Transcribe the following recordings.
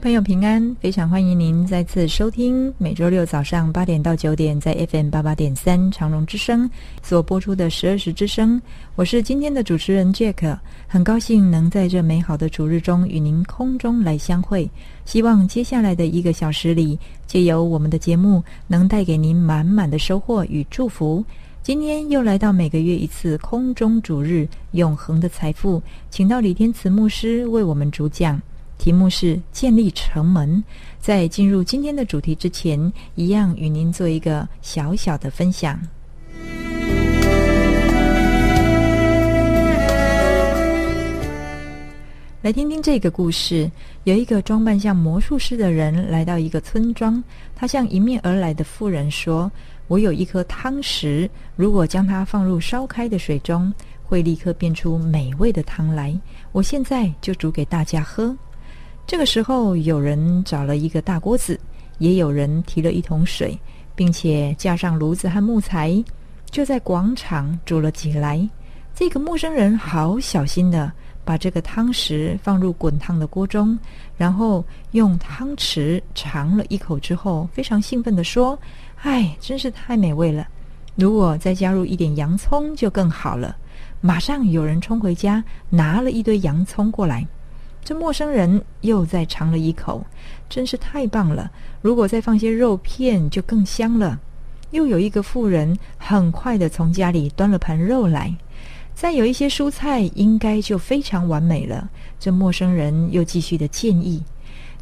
朋友平安，非常欢迎您再次收听每周六早上八点到九点在 FM 八八点三长荣之声所播出的十二时之声。我是今天的主持人 Jack，很高兴能在这美好的主日中与您空中来相会。希望接下来的一个小时里，借由我们的节目，能带给您满满的收获与祝福。今天又来到每个月一次空中主日永恒的财富，请到李天慈牧师为我们主讲。题目是建立城门。在进入今天的主题之前，一样与您做一个小小的分享。来听听这个故事。有一个装扮像魔术师的人来到一个村庄，他向迎面而来的妇人说：“我有一颗汤匙，如果将它放入烧开的水中，会立刻变出美味的汤来。我现在就煮给大家喝。”这个时候，有人找了一个大锅子，也有人提了一桶水，并且架上炉子和木材，就在广场煮了起来。这个陌生人好小心的。把这个汤匙放入滚烫的锅中，然后用汤匙尝了一口之后，非常兴奋地说：“哎，真是太美味了！如果再加入一点洋葱就更好了。”马上有人冲回家，拿了一堆洋葱过来。这陌生人又再尝了一口，真是太棒了！如果再放些肉片就更香了。又有一个妇人很快地从家里端了盘肉来。再有一些蔬菜，应该就非常完美了。这陌生人又继续的建议，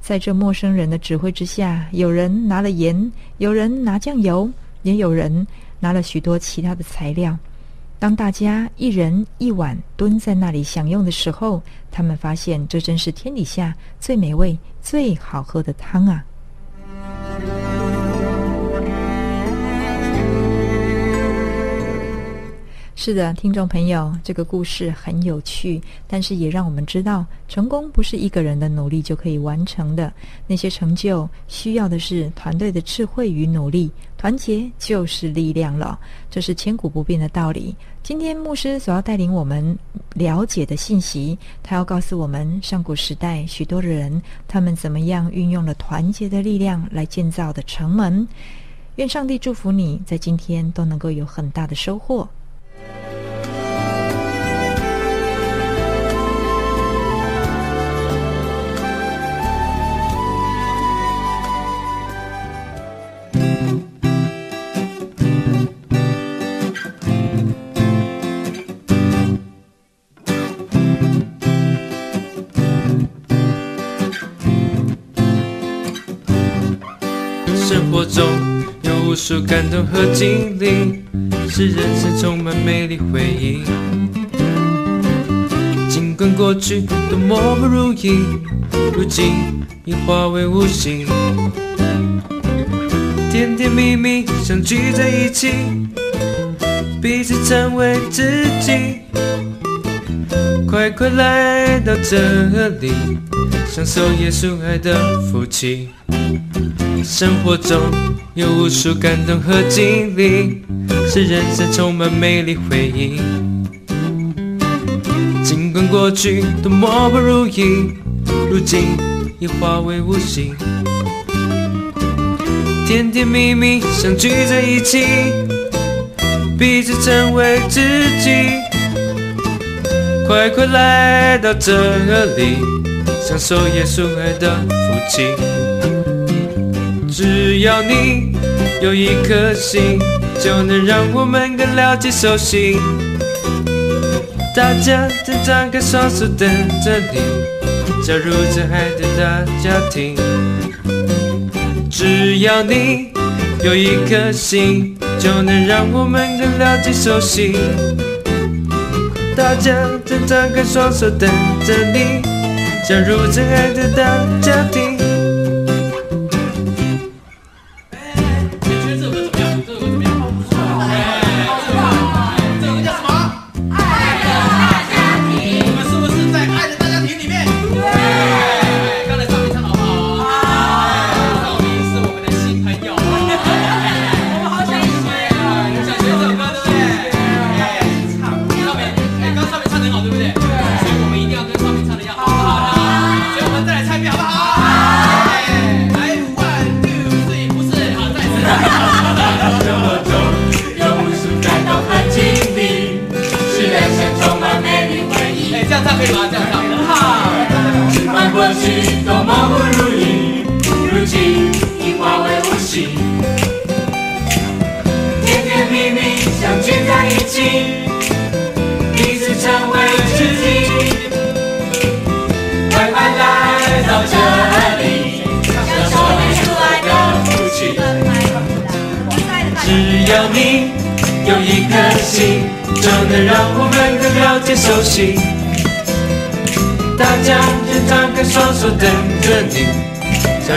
在这陌生人的指挥之下，有人拿了盐，有人拿酱油，也有人拿了许多其他的材料。当大家一人一碗蹲在那里享用的时候，他们发现这真是天底下最美味、最好喝的汤啊！是的，听众朋友，这个故事很有趣，但是也让我们知道，成功不是一个人的努力就可以完成的。那些成就需要的是团队的智慧与努力，团结就是力量了，这是千古不变的道理。今天牧师所要带领我们了解的信息，他要告诉我们，上古时代许多的人，他们怎么样运用了团结的力量来建造的城门。愿上帝祝福你在今天都能够有很大的收获。生活中有无数感动和经历，使人生充满美丽回忆。尽管过去多么不如意，如今已化为无形。甜甜蜜蜜相聚在一起，彼此成为知己。快快来到这里，享受耶稣爱的福气。生活中有无数感动和经历，是人生充满美丽回忆。尽管过去多么不如意，如今已化为无形。甜甜蜜蜜相聚在一起，彼此成为知己。快快来到这里，享受耶稣爱的福气。只要你有一颗心，就能让我们更了解、熟悉。大家正张开双手等着你，加入这爱的大家庭。只要你有一颗心，就能让我们更了解、熟悉。大家正张开双手等着你，加入这爱的大家庭。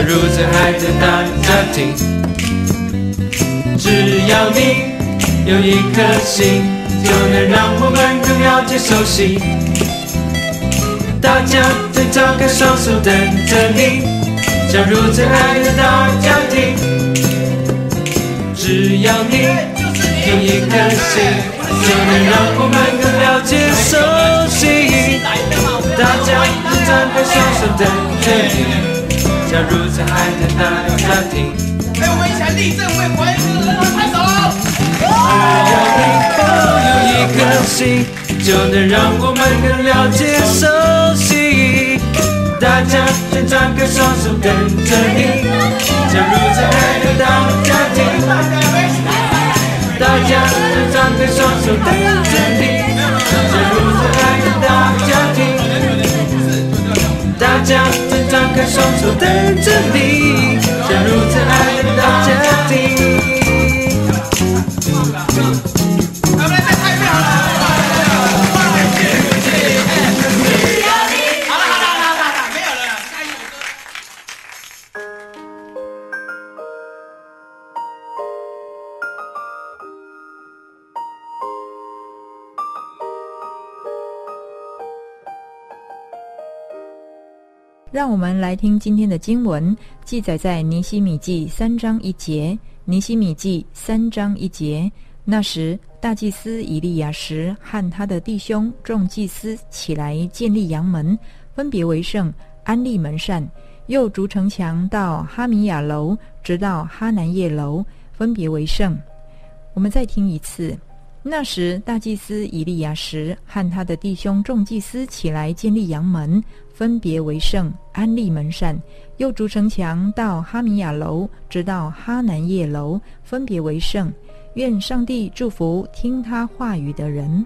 如此爱的大家庭。只要你有一颗心，就能让我们更了解熟悉。大家先张开双手等着你，加入这爱的大家庭。只要你有一颗心。就能让我们更了解、熟悉。大家都张开双手等着你，加入这爱的大家庭。哎，我们一起来立正，为怀孕的人拍手。只要你有一颗心，就能让我们更了解、熟悉。大家先张开双手等着你，加入这爱的大家庭。大家都张开双手等双手等着你，假如真爱。我们来听今天的经文，记载在尼希米记三章一节。尼希米记三章一节，那时大祭司以利亚实和他的弟兄众祭司起来建立羊门，分别为圣，安立门扇，又筑城墙到哈米亚楼，直到哈南叶楼，分别为圣。我们再听一次。那时，大祭司以利亚时和他的弟兄众祭司起来建立阳门，分别为圣，安立门扇，又筑城墙到哈米亚楼，直到哈南叶楼，分别为圣。愿上帝祝福听他话语的人。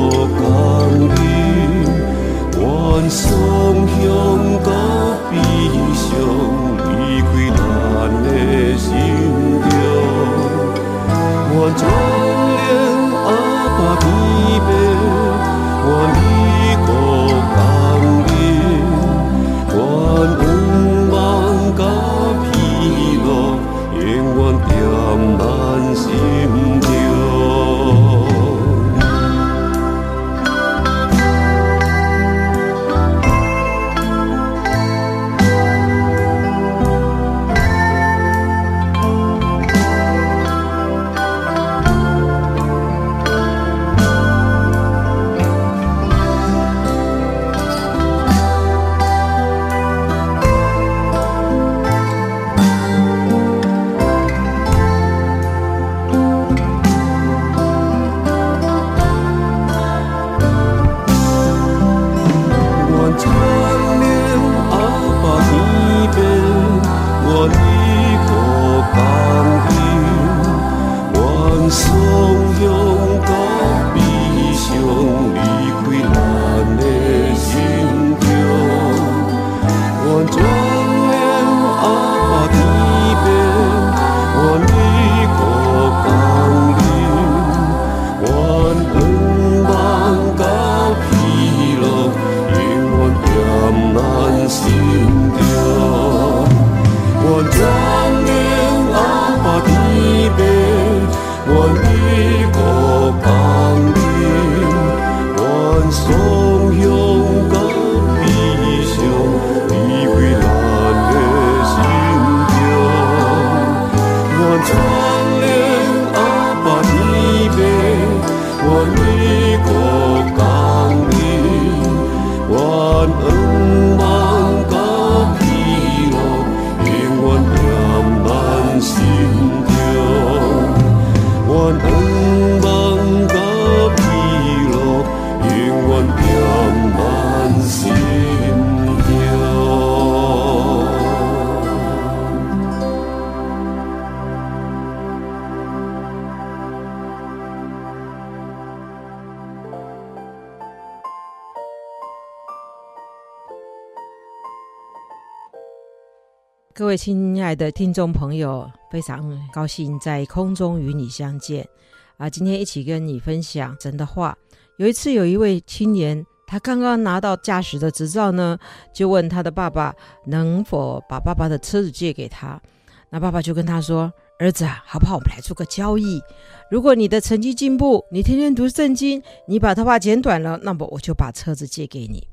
双向到悲伤，离开咱的心中。我祝。的听众朋友，非常高兴在空中与你相见啊！今天一起跟你分享神的话。有一次，有一位青年，他刚刚拿到驾驶的执照呢，就问他的爸爸能否把爸爸的车子借给他。那爸爸就跟他说：“儿子啊，好不好？我们来做个交易。如果你的成绩进步，你天天读圣经，你把头发剪短了，那么我就把车子借给你。”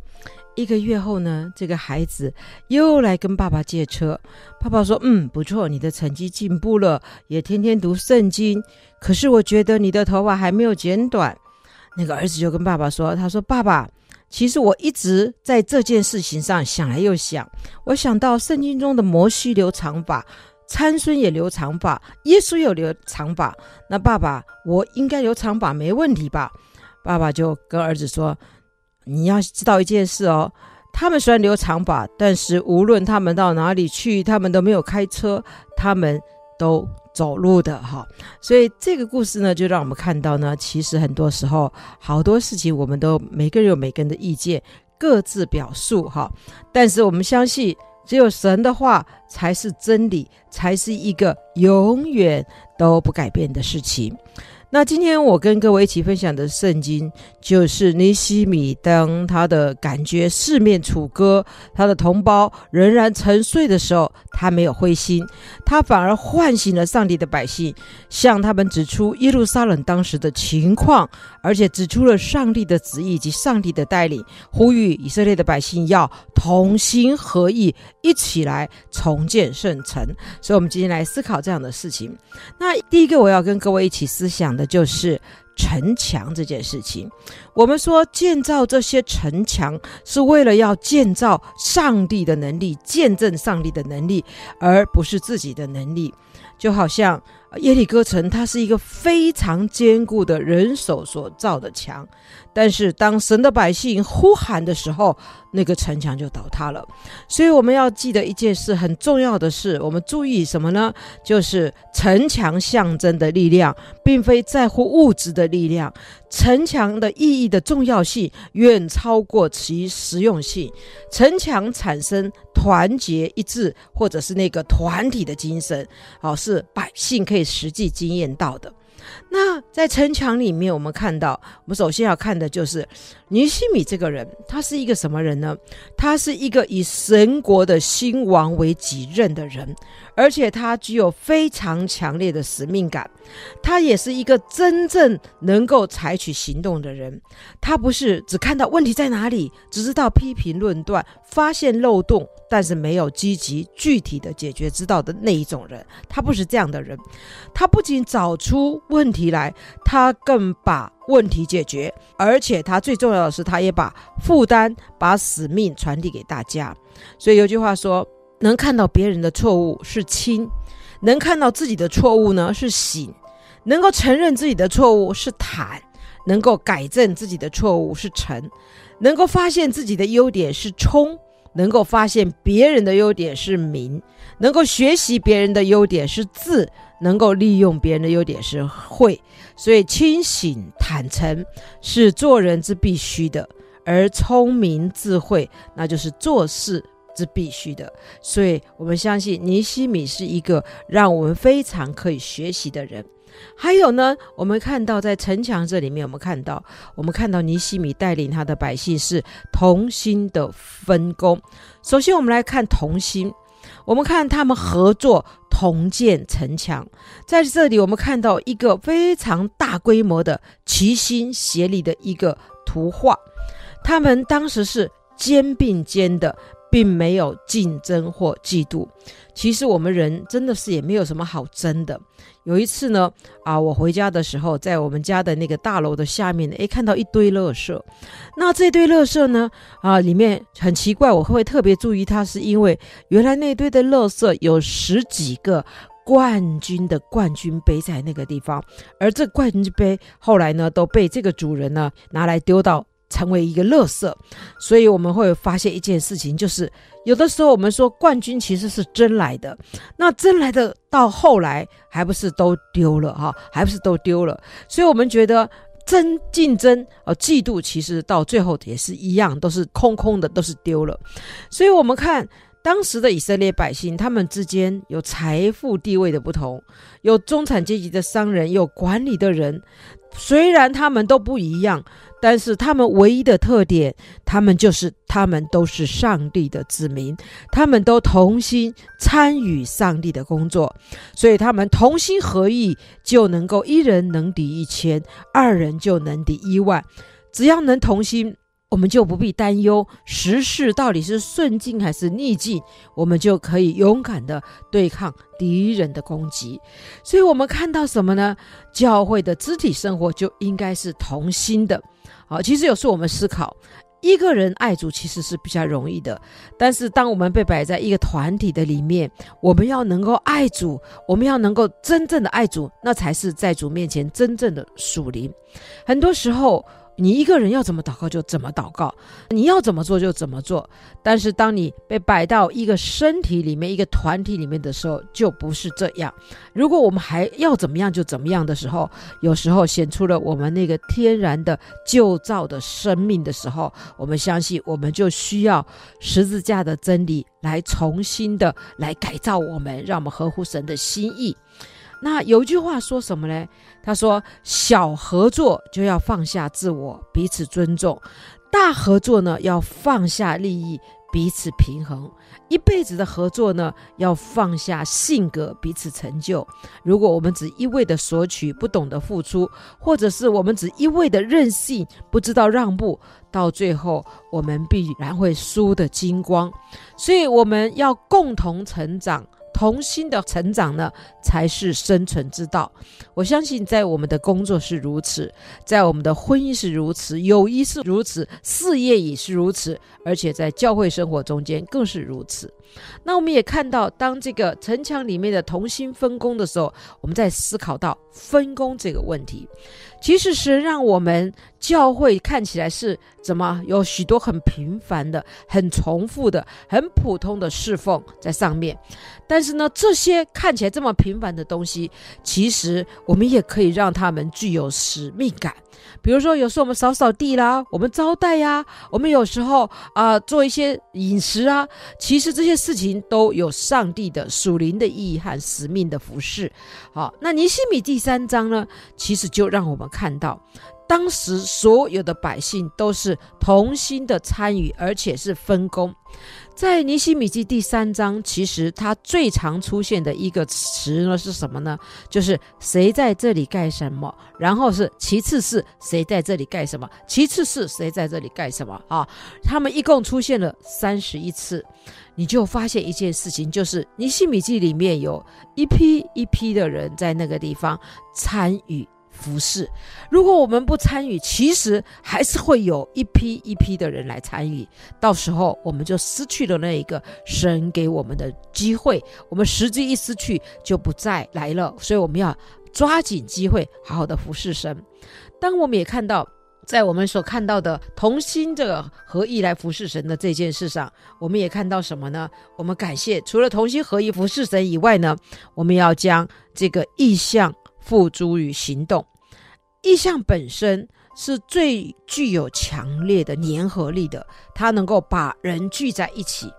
一个月后呢，这个孩子又来跟爸爸借车。爸爸说：“嗯，不错，你的成绩进步了，也天天读圣经。可是我觉得你的头发还没有剪短。”那个儿子就跟爸爸说：“他说，爸爸，其实我一直在这件事情上想来又想，我想到圣经中的摩西留长发，参孙也留长发，耶稣也留长发。那爸爸，我应该留长发没问题吧？”爸爸就跟儿子说。你要知道一件事哦，他们虽然留长发，但是无论他们到哪里去，他们都没有开车，他们都走路的哈。所以这个故事呢，就让我们看到呢，其实很多时候好多事情，我们都每个人有每个人的意见，各自表述哈。但是我们相信，只有神的话才是真理，才是一个永远都不改变的事情。那今天我跟各位一起分享的圣经，就是尼西米当他的感觉四面楚歌，他的同胞仍然沉睡的时候，他没有灰心，他反而唤醒了上帝的百姓，向他们指出耶路撒冷当时的情况，而且指出了上帝的旨意及上帝的带领，呼吁以色列的百姓要同心合意，一起来重建圣城。所以，我们今天来思考这样的事情。那第一个，我要跟各位一起思想的就是城墙这件事情。我们说建造这些城墙是为了要建造上帝的能力，见证上帝的能力，而不是自己的能力。就好像耶利哥城，它是一个非常坚固的人手所造的墙。但是，当神的百姓呼喊的时候，那个城墙就倒塌了。所以，我们要记得一件事，很重要的是，我们注意什么呢？就是城墙象征的力量，并非在乎物质的力量。城墙的意义的重要性远超过其实用性。城墙产生团结一致，或者是那个团体的精神，好，是百姓可以被实际经验到的。那在城墙里面，我们看到，我们首先要看的就是尼西米这个人，他是一个什么人呢？他是一个以神国的兴亡为己任的人，而且他具有非常强烈的使命感。他也是一个真正能够采取行动的人。他不是只看到问题在哪里，只知道批评论断，发现漏洞。但是没有积极具体的解决之道的那一种人，他不是这样的人。他不仅找出问题来，他更把问题解决，而且他最重要的是，他也把负担、把使命传递给大家。所以有句话说：“能看到别人的错误是轻，能看到自己的错误呢是醒，能够承认自己的错误是坦，能够改正自己的错误是诚，能够发现自己的优点是冲。”能够发现别人的优点是明，能够学习别人的优点是智，能够利用别人的优点是慧。所以清醒坦诚是做人之必须的，而聪明智慧那就是做事之必须的。所以我们相信尼西米是一个让我们非常可以学习的人。还有呢，我们看到在城墙这里面，我们看到，我们看到尼西米带领他的百姓是同心的分工。首先，我们来看同心，我们看他们合作同建城墙。在这里，我们看到一个非常大规模的齐心协力的一个图画。他们当时是肩并肩的。并没有竞争或嫉妒。其实我们人真的是也没有什么好争的。有一次呢，啊，我回家的时候，在我们家的那个大楼的下面，诶，看到一堆垃圾。那这堆垃圾呢，啊，里面很奇怪，我会特别注意它，是因为原来那堆的垃圾有十几个冠军的冠军杯在那个地方，而这冠军杯后来呢，都被这个主人呢拿来丢到。成为一个垃圾，所以我们会发现一件事情，就是有的时候我们说冠军其实是争来的，那争来的到后来还不是都丢了哈，还不是都丢了，所以我们觉得争竞争呃嫉妒其实到最后也是一样，都是空空的，都是丢了。所以我们看当时的以色列百姓，他们之间有财富地位的不同，有中产阶级的商人，有管理的人。虽然他们都不一样，但是他们唯一的特点，他们就是他们都是上帝的子民，他们都同心参与上帝的工作，所以他们同心合意，就能够一人能抵一千，二人就能抵一万，只要能同心。我们就不必担忧时势到底是顺境还是逆境，我们就可以勇敢地对抗敌人的攻击。所以，我们看到什么呢？教会的肢体生活就应该是同心的。好，其实有时候我们思考，一个人爱主其实是比较容易的，但是当我们被摆在一个团体的里面，我们要能够爱主，我们要能够真正的爱主，那才是在主面前真正的属灵。很多时候。你一个人要怎么祷告就怎么祷告，你要怎么做就怎么做。但是当你被摆到一个身体里面、一个团体里面的时候，就不是这样。如果我们还要怎么样就怎么样的时候，有时候显出了我们那个天然的旧造的生命的时候，我们相信我们就需要十字架的真理来重新的来改造我们，让我们合乎神的心意。那有一句话说什么呢？他说：“小合作就要放下自我，彼此尊重；大合作呢，要放下利益，彼此平衡。一辈子的合作呢，要放下性格，彼此成就。如果我们只一味的索取，不懂得付出，或者是我们只一味的任性，不知道让步，到最后我们必然会输得精光。所以我们要共同成长。”童心的成长呢，才是生存之道。我相信，在我们的工作是如此，在我们的婚姻是如此，友谊是如此，事业也是如此，而且在教会生活中间更是如此。那我们也看到，当这个城墙里面的同心分工的时候，我们在思考到分工这个问题。其实是让我们教会看起来是怎么有许多很平凡的、很重复的、很普通的侍奉在上面，但是呢，这些看起来这么平凡的东西，其实我们也可以让他们具有使命感。比如说，有时候我们扫扫地啦，我们招待呀，我们有时候啊、做一些饮食啊，其实这些事情都有上帝的属灵的意义和使命的服饰。好，那尼西米第三章呢，其实就让我们看到，当时所有的百姓都是同心的参与，而且是分工。在尼西米记第三章，其实它最常出现的一个词呢是什么呢？就是谁在这里干什么，然后是其次是谁在这里干什么，其次是谁在这里干什么啊？他们一共出现了三十一次，你就发现一件事情，就是尼希米记里面有一批一批的人在那个地方参与。服侍，如果我们不参与，其实还是会有一批一批的人来参与，到时候我们就失去了那一个神给我们的机会，我们时机一失去就不再来了，所以我们要抓紧机会，好好的服侍神。当我们也看到，在我们所看到的同心这个合意来服侍神的这件事上，我们也看到什么呢？我们感谢，除了同心合意服侍神以外呢，我们要将这个意象。付诸于行动，意象本身是最具有强烈的粘合力的，它能够把人聚在一起。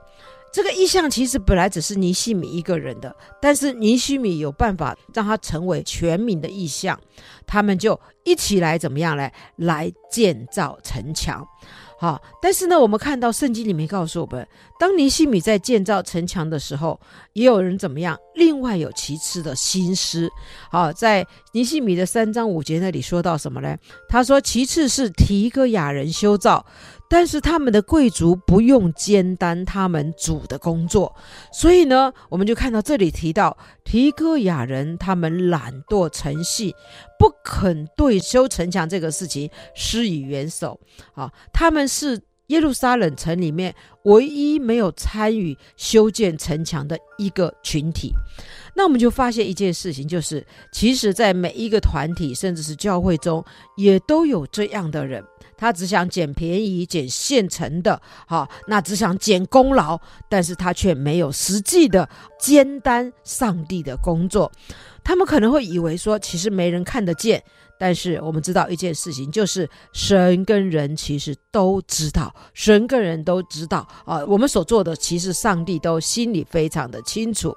这个意象其实本来只是尼西米一个人的，但是尼西米有办法让它成为全民的意象，他们就一起来怎么样来来建造城墙。好，但是呢，我们看到圣经里面告诉我们，当尼西米在建造城墙的时候，也有人怎么样？另外有其次的心思。好，在尼西米的三章五节那里说到什么呢？他说，其次是提哥亚人修造。但是他们的贵族不用肩担他们主的工作，所以呢，我们就看到这里提到提哥亚人，他们懒惰成性，不肯对修城墙这个事情施以援手。啊，他们是耶路撒冷城里面唯一没有参与修建城墙的一个群体。那我们就发现一件事情，就是其实，在每一个团体，甚至是教会中，也都有这样的人，他只想捡便宜、捡现成的，好，那只想捡功劳，但是他却没有实际的肩担上帝的工作。他们可能会以为说，其实没人看得见。但是我们知道一件事情，就是神跟人其实都知道，神跟人都知道啊，我们所做的，其实上帝都心里非常的清楚。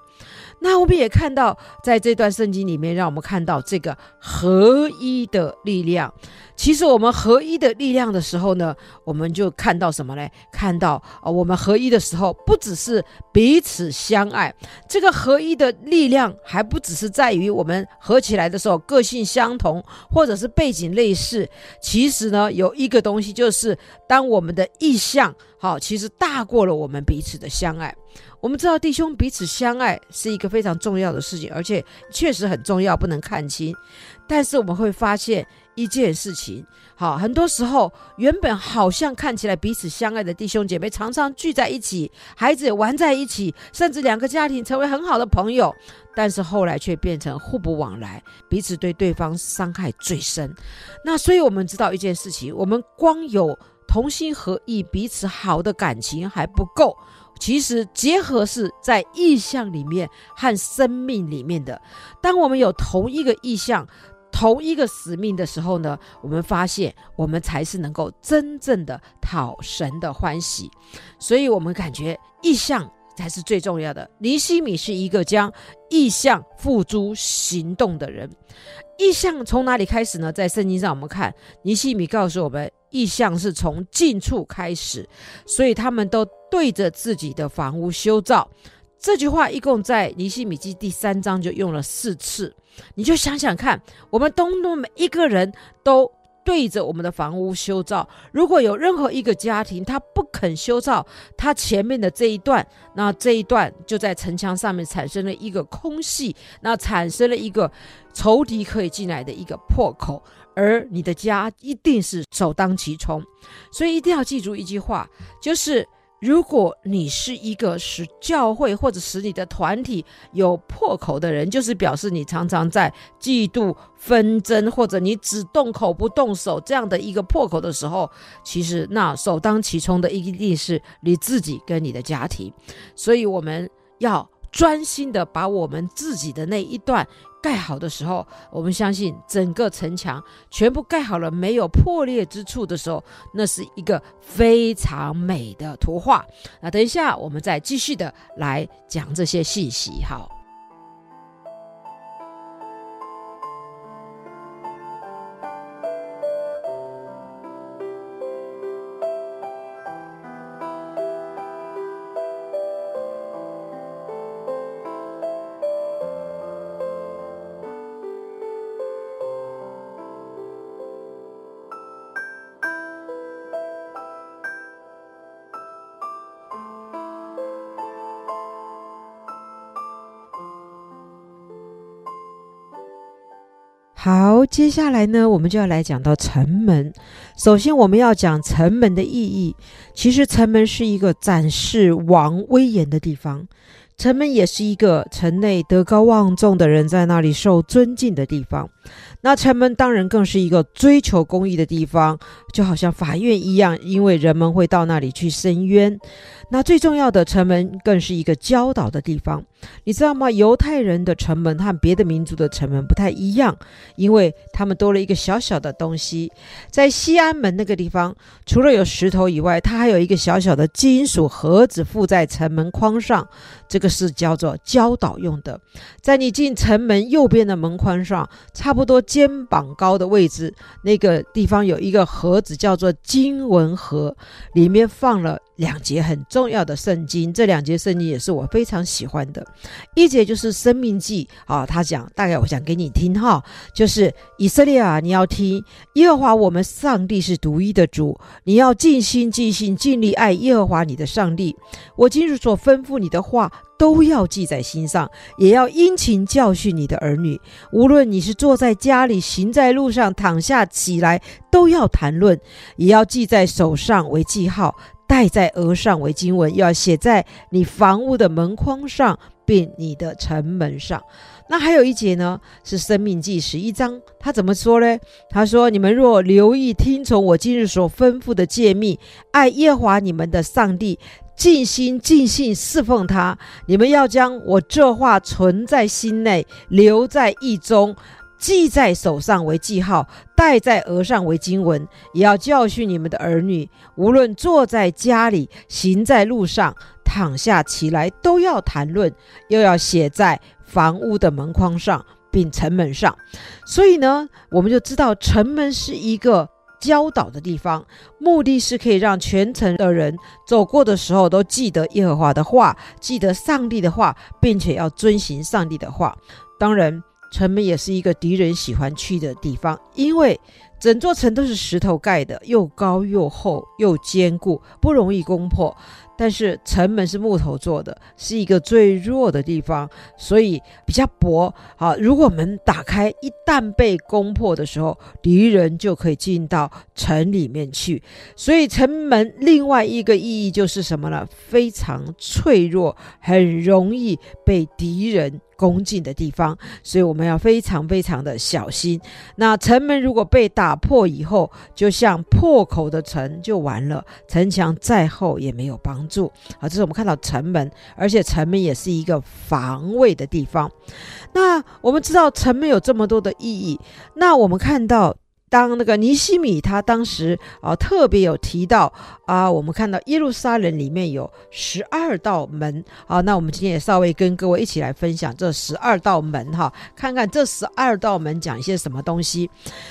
那我们也看到，在这段圣经里面，让我们看到这个合一的力量。其实我们合一的力量的时候呢，我们就看到什么呢？看到啊，我们合一的时候，不只是彼此相爱，这个合一的力量还不只是在于我们合起来的时候个性相同，或者是背景类似。其实呢，有一个东西就是，当我们的意向好，其实大过了我们彼此的相爱。我们知道弟兄彼此相爱是一个非常重要的事情，而且确实很重要，不能看清。但是我们会发现一件事情，好，很多时候原本好像看起来彼此相爱的弟兄姐妹，常常聚在一起，孩子玩在一起，甚至两个家庭成为很好的朋友，但是后来却变成互不往来，彼此对对方伤害最深。那所以我们知道一件事情，我们光有同心合意、彼此好的感情还不够。其实结合是在意象里面和生命里面的。当我们有同一个意象、同一个使命的时候呢，我们发现我们才是能够真正的讨神的欢喜。所以，我们感觉意向才是最重要的。尼西米是一个将意向付诸行动的人。意向从哪里开始呢？在圣经上，我们看尼西米告诉我们。意向是从近处开始，所以他们都对着自己的房屋修造。这句话一共在尼西米记第三章就用了四次。你就想想看，我们东东每一个人都对着我们的房屋修造。如果有任何一个家庭他不肯修造他前面的这一段，那这一段就在城墙上面产生了一个空隙，那产生了一个仇敌可以进来的一个破口。而你的家一定是首当其冲，所以一定要记住一句话，就是如果你是一个使教会或者使你的团体有破口的人，就是表示你常常在嫉妒、纷争，或者你只动口不动手这样的一个破口的时候，其实那首当其冲的一定是你自己跟你的家庭，所以我们要专心的把我们自己的那一段。盖好的时候，我们相信整个城墙全部盖好了，没有破裂之处的时候，那是一个非常美的图画。那等一下，我们再继续的来讲这些信息。好。接下来呢，我们就要来讲到城门。首先，我们要讲城门的意义。其实，城门是一个展示王威严的地方。城门也是一个城内德高望重的人在那里受尊敬的地方。那城门当然更是一个追求公义的地方，就好像法院一样，因为人们会到那里去申冤。那最重要的城门更是一个教导的地方，你知道吗？犹太人的城门和别的民族的城门不太一样，因为他们多了一个小小的东西。在西安门那个地方，除了有石头以外，它还有一个小小的金属盒子附在城门框上，这个是叫做教导用的。在你进城门右边的门框上，差不多肩膀高的位置，那个地方有一个盒子，叫做经文盒，里面放了。两节很重要的圣经，这两节圣经也是我非常喜欢的。一节就是《生命记》啊，他讲，大概我讲给你听哈，就是以色列啊，你要听耶和华我们上帝是独一的主，你要尽心尽心尽力爱耶和华你的上帝。我今日所吩咐你的话，都要记在心上，也要殷勤教训你的儿女。无论你是坐在家里，行在路上，躺下起来，都要谈论，也要记在手上为记号。戴在额上为经文，要写在你房屋的门框上，并你的城门上。那还有一节呢，是《生命记》十一章，他怎么说呢？他说：“你们若留意听从我今日所吩咐的诫命，爱耶华你们的上帝，尽心尽性侍奉他，你们要将我这话存在心内，留在意中。”记在手上为记号，戴在额上为经文，也要教训你们的儿女。无论坐在家里，行在路上，躺下起来，都要谈论，又要写在房屋的门框上，并城门上。所以呢，我们就知道城门是一个教导的地方，目的是可以让全城的人走过的时候都记得耶和华的话，记得上帝的话，并且要遵行上帝的话。当然。城门也是一个敌人喜欢去的地方，因为整座城都是石头盖的，又高又厚又坚固，不容易攻破。但是城门是木头做的，是一个最弱的地方，所以比较薄。好，如果门打开，一旦被攻破的时候，敌人就可以进到城里面去。所以城门另外一个意义就是什么呢？非常脆弱，很容易被敌人恭敬的地方。所以我们要非常非常的小心。那城门如果被打破以后，就像破口的城就完了，城墙再厚也没有帮助。好，这是我们看到城门，而且城门也是一个防卫的地方。那我们知道城门有这么多的意义，那我们看到。当那个尼西米他当时啊特别有提到啊，我们看到耶路撒冷里面有十二道门啊，那我们今天也稍微跟各位一起来分享这十二道门哈，看看这十二道门讲一些什么东西。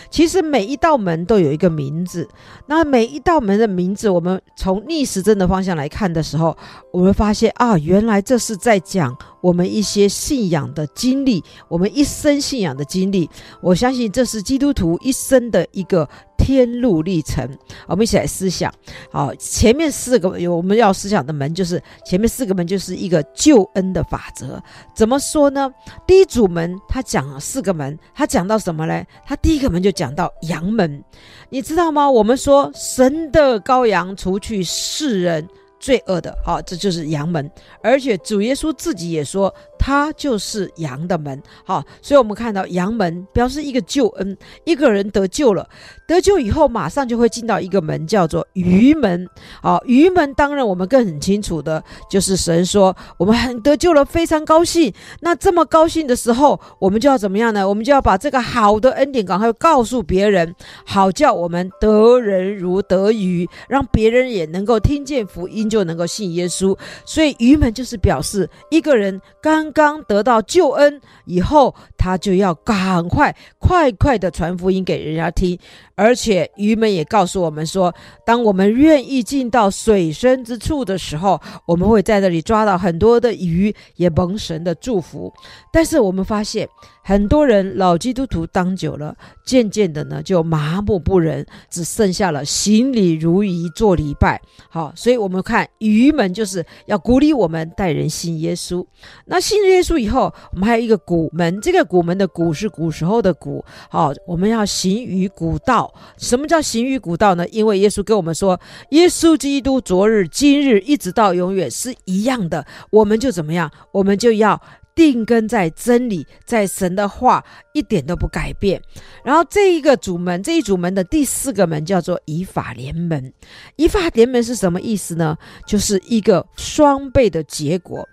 其实每一道门都有一个名字，那每一道门的名字，我们从逆时针的方向来看的时候，我们发现啊，原来这是在讲。我们一些信仰的经历，我们一生信仰的经历，我相信这是基督徒一生的一个天路历程。我们一起来思想。好，前面四个有我们要思想的门，就是前面四个门就是一个救恩的法则。怎么说呢？第一组门他讲了四个门，他讲到什么呢？他第一个门就讲到羊门，你知道吗？我们说神的羔羊除去世人。罪恶的，好，这就是羊门，而且主耶稣自己也说，他就是羊的门，好，所以我们看到羊门表示一个救恩，一个人得救了，得救以后马上就会进到一个门，叫做鱼门，好，鱼门当然我们更很清楚的，就是神说我们很得救了，非常高兴，那这么高兴的时候，我们就要怎么样呢？我们就要把这个好的恩典赶快告诉别人，好叫我们得人如得鱼，让别人也能够听见福音。就能够信耶稣，所以鱼门就是表示一个人刚刚得到救恩以后，他就要赶快快快的传福音给人家听。而且鱼门也告诉我们说，当我们愿意进到水深之处的时候，我们会在这里抓到很多的鱼，也蒙神的祝福。但是我们发现，很多人老基督徒当久了，渐渐的呢就麻木不仁，只剩下了行礼如仪做礼拜。好，所以我们看愚门就是要鼓励我们带人信耶稣。那信耶稣以后，我们还有一个古门，这个古门的古是古时候的古。好，我们要行于古道。什么叫行于古道呢？因为耶稣跟我们说，耶稣基督昨日、今日一直到永远是一样的，我们就怎么样？我们就要定根在真理，在神的话，一点都不改变。然后这一个主门，这一组门的第四个门叫做以法联门。以法联门是什么意思呢？就是一个双倍的结果。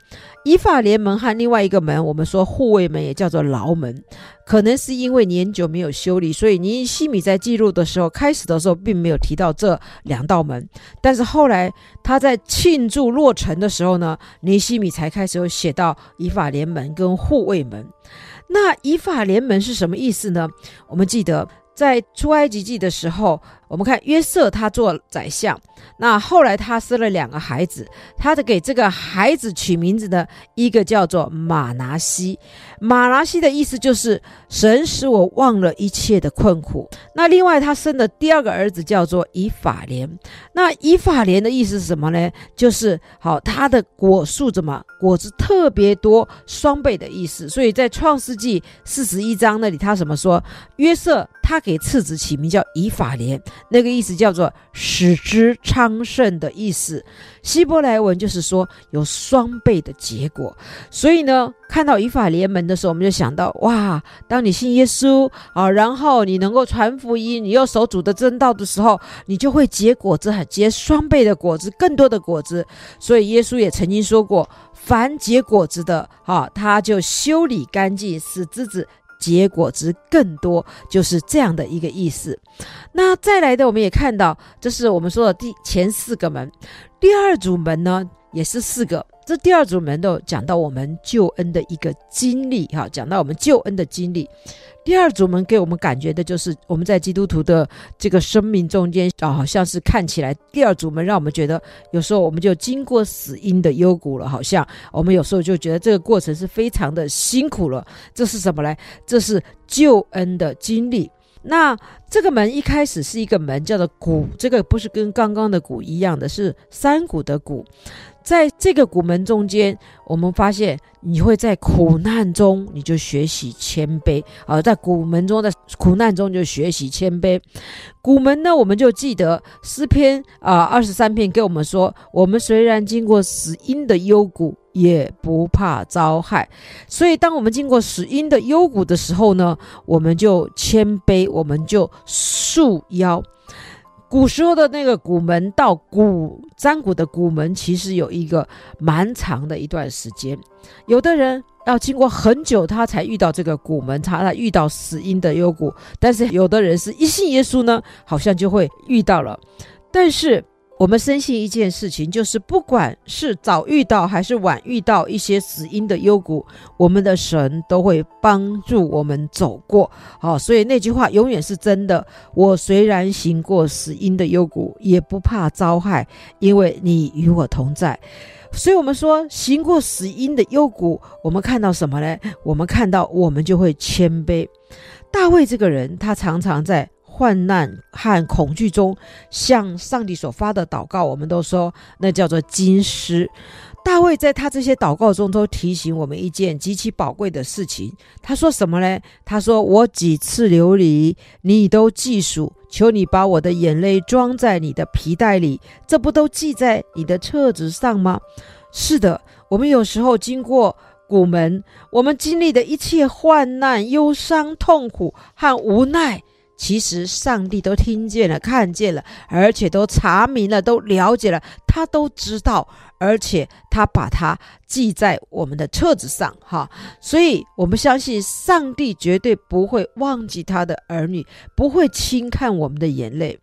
以法联盟和另外一个门，我们说护卫门也叫做牢门，可能是因为年久没有修理，所以尼希米在记录的时候，开始的时候并没有提到这两道门，但是后来他在庆祝落成的时候呢，尼希米才开始有写到以法联盟跟护卫门。那以法联盟是什么意思呢？我们记得在出埃及记的时候。我们看约瑟，他做宰相，那后来他生了两个孩子，他的给这个孩子取名字的一个叫做马拿西，马拿西的意思就是神使我忘了一切的困苦。那另外他生的第二个儿子叫做以法莲，那以法莲的意思是什么呢？就是好，他的果树怎么果子特别多，双倍的意思。所以在创世纪四十一章那里，他怎么说？约瑟他给次子起名叫以法莲。那个意思叫做使之昌盛的意思。希伯来文就是说有双倍的结果。所以呢，看到以法莲门的时候，我们就想到哇，当你信耶稣啊，然后你能够传福音，你又守主的真道的时候，你就会结果子，结双倍的果子，更多的果子。所以耶稣也曾经说过，凡结果子的，哈，他就修理干净，使枝子。结果值更多，就是这样的一个意思。那再来的，我们也看到，这是我们说的第前四个门，第二组门呢，也是四个。这第二组门都讲到我们救恩的一个经历，哈，讲到我们救恩的经历。第二组门给我们感觉的就是我们在基督徒的这个生命中间，啊，好像是看起来第二组门让我们觉得有时候我们就经过死荫的幽谷了，好像我们有时候就觉得这个过程是非常的辛苦了。这是什么呢？这是救恩的经历。那这个门一开始是一个门，叫做谷，这个不是跟刚刚的谷一样的，是山谷的谷。在这个古门中间，我们发现你会在苦难中，你就学习谦卑啊！在古门中的苦难中就学习谦卑。古门呢，我们就记得诗篇啊二十三篇给我们说：我们虽然经过死荫的幽谷，也不怕遭害。所以，当我们经过死荫的幽谷的时候呢，我们就谦卑，我们就束腰。古时候的那个古门到古占卜的古门，其实有一个蛮长的一段时间。有的人要经过很久，他才遇到这个古门，他才遇到死因的幽谷。但是有的人是一信耶稣呢，好像就会遇到了。但是。我们深信一件事情，就是不管是早遇到还是晚遇到一些死荫的幽谷，我们的神都会帮助我们走过。好，所以那句话永远是真的。我虽然行过死荫的幽谷，也不怕遭害，因为你与我同在。所以，我们说行过死荫的幽谷，我们看到什么呢？我们看到我们就会谦卑。大卫这个人，他常常在。患难和恐惧中，向上帝所发的祷告，我们都说那叫做金诗。大卫在他这些祷告中都提醒我们一件极其宝贵的事情。他说什么呢？他说：“我几次流离，你都记数。求你把我的眼泪装在你的皮袋里，这不都记在你的册子上吗？”是的，我们有时候经过谷门，我们经历的一切患难、忧伤、痛苦和无奈。其实上帝都听见了，看见了，而且都查明了，都了解了，他都知道，而且他把它记在我们的册子上，哈。所以，我们相信上帝绝对不会忘记他的儿女，不会轻看我们的眼泪。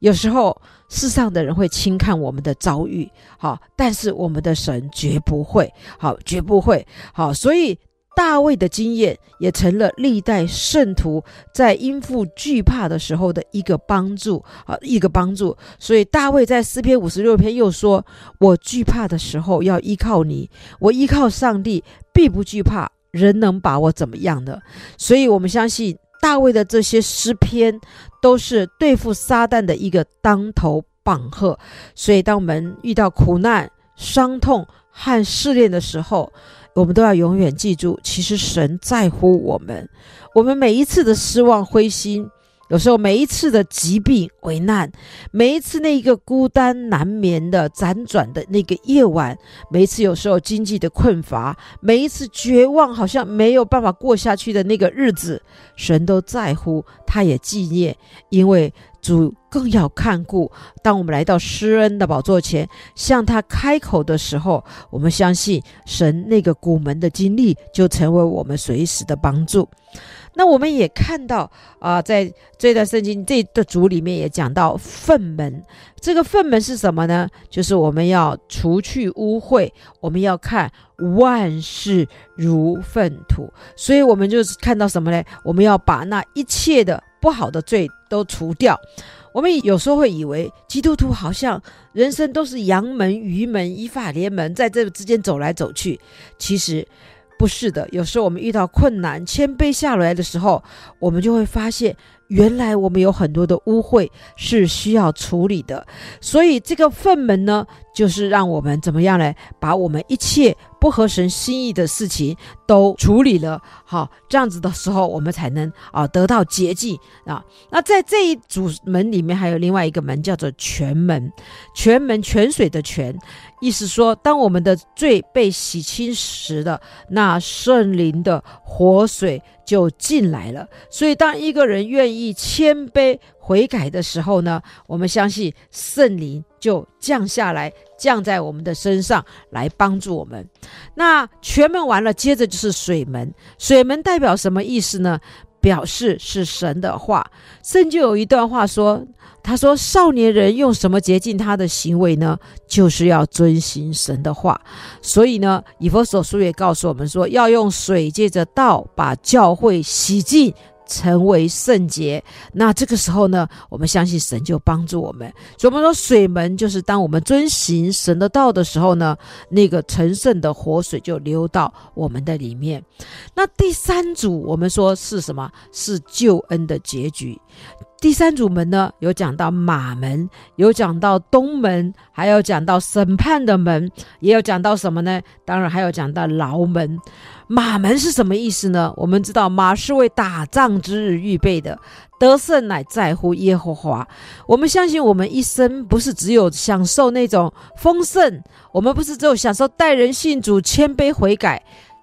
有时候，世上的人会轻看我们的遭遇，好，但是我们的神绝不会，好，绝不会，好，所以。大卫的经验也成了历代圣徒在应付惧怕的时候的一个帮助啊，一个帮助。所以大卫在诗篇五十六篇又说：“我惧怕的时候要依靠你，我依靠上帝，必不惧怕，人能把我怎么样的？”所以，我们相信大卫的这些诗篇都是对付撒旦的一个当头棒喝。所以，当我们遇到苦难、伤痛和试炼的时候，我们都要永远记住，其实神在乎我们。我们每一次的失望、灰心，有时候每一次的疾病、危难，每一次那一个孤单难眠的辗转的那个夜晚，每一次有时候经济的困乏，每一次绝望，好像没有办法过下去的那个日子，神都在乎，他也纪念，因为。主更要看顾。当我们来到施恩的宝座前，向他开口的时候，我们相信神那个古门的经历就成为我们随时的帮助。那我们也看到啊、在这段圣经这的组里面也讲到粪门。这个粪门是什么呢？就是我们要除去污秽，我们要看万事如粪土。所以，我们就是看到什么呢？我们要把那一切的。不好的罪都除掉。我们有时候会以为基督徒好像人生都是羊门、鱼门、依法莲门，在这之间走来走去。其实不是的。有时候我们遇到困难，谦卑下来的时候，我们就会发现，原来我们有很多的污秽是需要处理的。所以这个粪门呢，就是让我们怎么样呢？把我们一切不合神心意的事情都处理了，好，这样子的时候，我们才能啊得到洁净啊。那在这一组门里面，还有另外一个门叫做泉门，泉门泉水的泉，意思说，当我们的罪被洗清时的，那圣灵的活水就进来了。所以，当一个人愿意谦卑悔改的时候呢，我们相信圣灵就降下来。降在我们的身上来帮助我们。那泉门完了，接着就是水门。水门代表什么意思呢？表示是神的话。圣经有一段话说：“他说，少年人用什么洁净他的行为呢？就是要遵行神的话。所以呢，以佛所书也告诉我们说，要用水借着道把教会洗净。”成为圣洁，那这个时候呢，我们相信神就帮助我们。所以我们说，水门就是当我们遵行神的道的时候呢，那个成圣的活水就流到我们的里面。那第三组我们说是什么？是救恩的结局。第三组门呢，有讲到马门，有讲到东门，还有讲到审判的门，也有讲到什么呢？当然还有讲到牢门。马门是什么意思呢？我们知道马是为打仗之日预备的，得胜乃在乎耶和华。我们相信，我们一生不是只有享受那种丰盛，我们不是只有享受待人信主、谦卑悔改。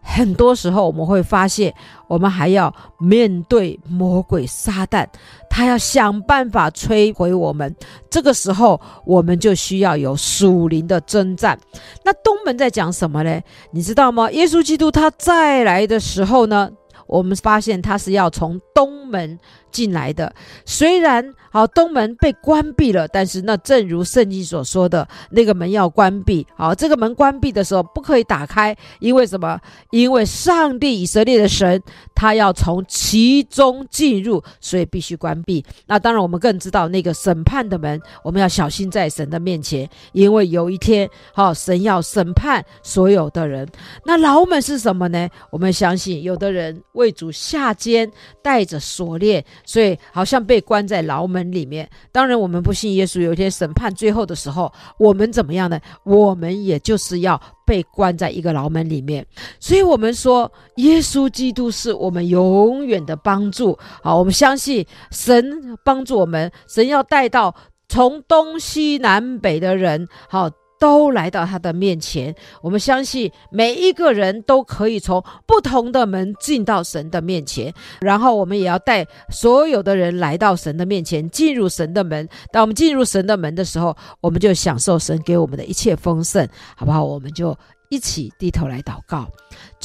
很多时候，我们会发现，我们还要面对魔鬼撒旦，他要想办法摧毁我们。这个时候，我们就需要有属灵的征战。那东门在讲什么呢？你知道吗？耶稣基督他再来的时候呢，我们发现他是要从东门进来的。虽然好，东门被关闭了，但是那正如圣经所说的，那个门要关闭。好，这个门关闭的时候不可以打开，因为什么？因为上帝以色列的神他要从其中进入，所以必须关闭。那当然，我们更知道那个审判的门，我们要小心在神的面前，因为有一天，好，神要审判所有的人。那牢门是什么呢？我们相信，有的人为主下监，带着锁链，所以好像被关在牢门里面。当然，我们不信耶稣，有一天审判最后的时候，我们怎么样呢？我们也就是要被关在一个牢门里面。所以，我们说，耶稣基督是我们永远的帮助。好，我们相信神帮助我们，神要带到从东西南北的人，好。都来到他的面前，我们相信每一个人都可以从不同的门进到神的面前，然后我们也要带所有的人来到神的面前，进入神的门。当我们进入神的门的时候，我们就享受神给我们的一切丰盛，好不好？我们就一起低头来祷告。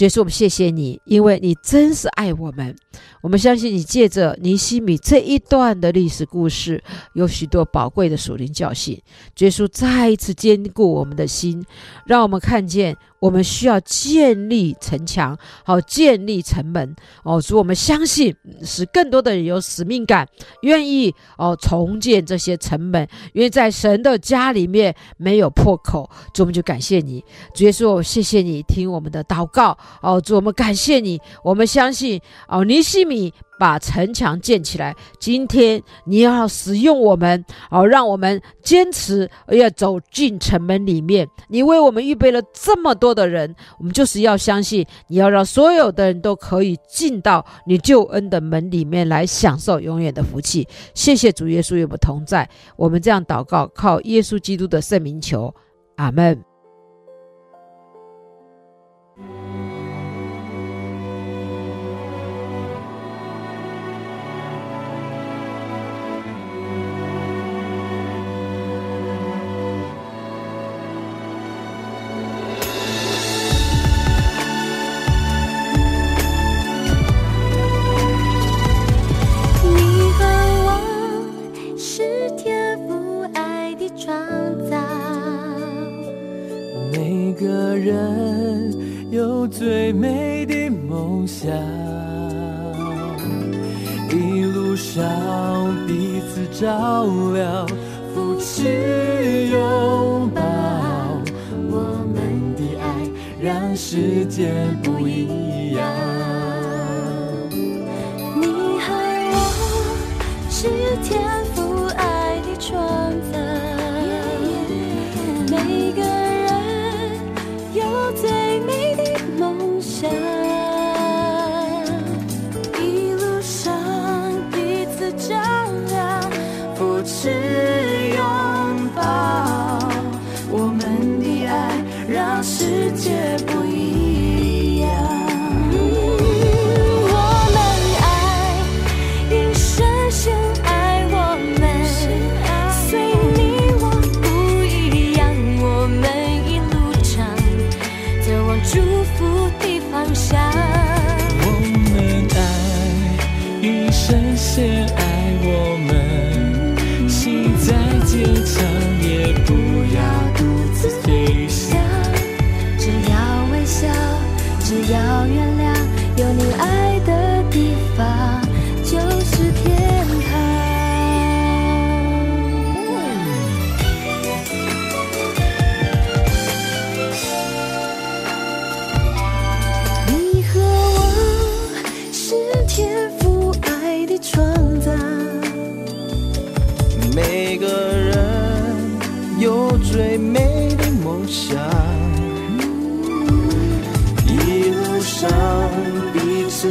耶稣，我们谢谢你，因为你真是爱我们。我们相信你借着尼西米这一段的历史故事，有许多宝贵的属灵教训。耶稣再一次坚固我们的心，让我们看见。我们需要建立城墙，好建立城门哦。主，我们相信，使更多的人有使命感，愿意哦重建这些城门，因为在神的家里面没有破口。主，我们就感谢你，主耶稣，谢谢你听我们的祷告哦。主，我们感谢你，我们相信哦，尼希米。把城墙建起来。今天你要使用我们，哦，让我们坚持要走进城门里面。你为我们预备了这么多的人，我们就是要相信，你要让所有的人都可以进到你救恩的门里面来享受永远的福气。谢谢主耶稣与我们同在。我们这样祷告，靠耶稣基督的圣名求，阿门。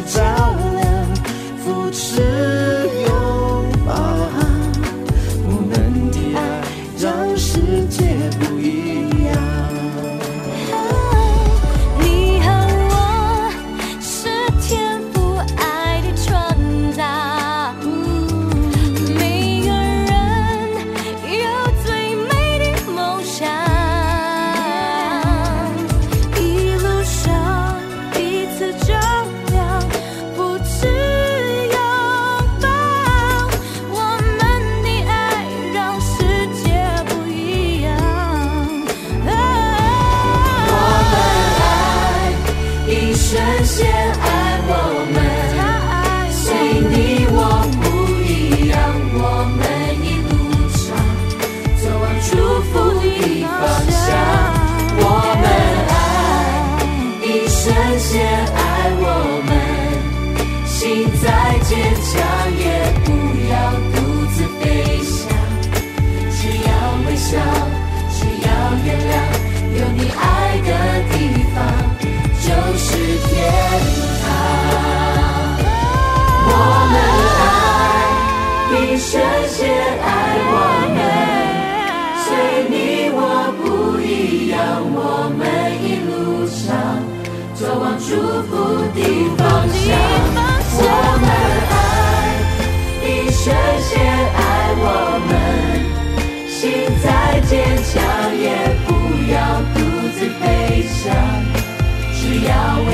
彼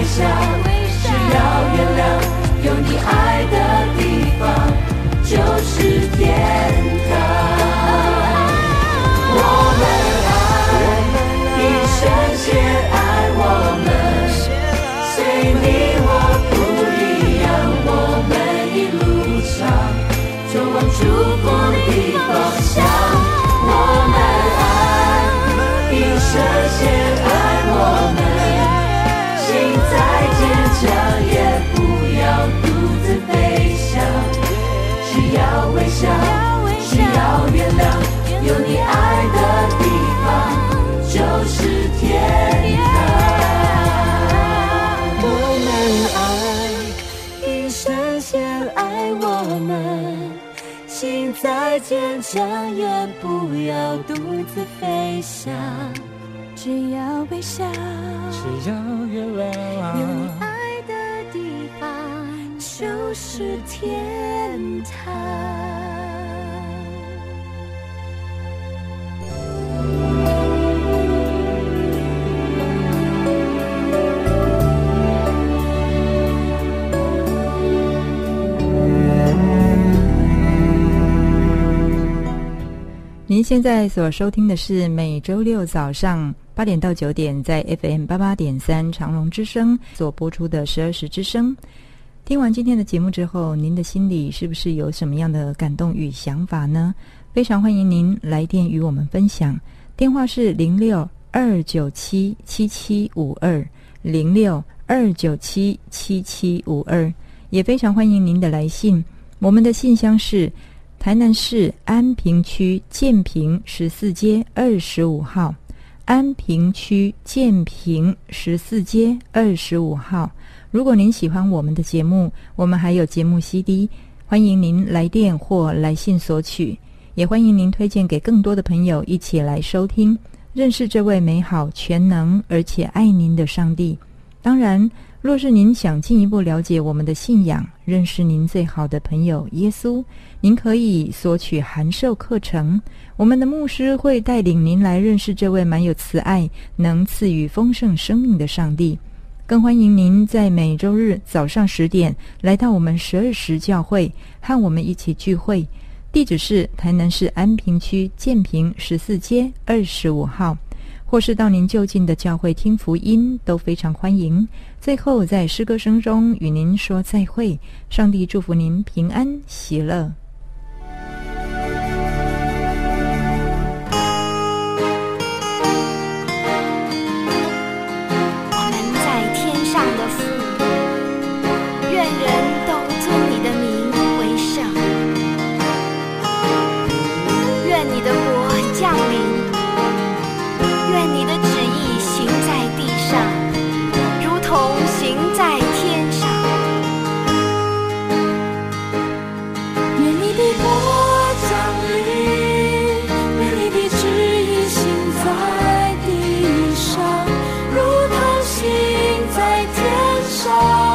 笑，只要原谅，有你爱的地方就是天只要原谅，有你爱的地方就是天堂。您现在所收听的是每周六早上八点到九点，在 FM 八八点三长荣之声所播出的十二时之声。听完今天的节目之后，您的心里是不是有什么样的感动与想法呢？非常欢迎您来电与我们分享，电话是零六二九七七七五二零六二九七七七五二，也非常欢迎您的来信，我们的信箱是。台南市安平区建平十四街二十五号，安平区建平十四街二十五号。如果您喜欢我们的节目，我们还有节目 CD，欢迎您来电或来信索取，也欢迎您推荐给更多的朋友一起来收听，认识这位美好、全能而且爱您的上帝。当然，若是您想进一步了解我们的信仰，认识您最好的朋友耶稣，您可以索取函授课程。我们的牧师会带领您来认识这位满有慈爱、能赐予丰盛生命的上帝。更欢迎您在每周日早上十点来到我们十二时教会，和我们一起聚会。地址是台南市安平区建平十四街二十五号。或是到您就近的教会听福音，都非常欢迎。最后，在诗歌声中与您说再会，上帝祝福您平安喜乐。在天上。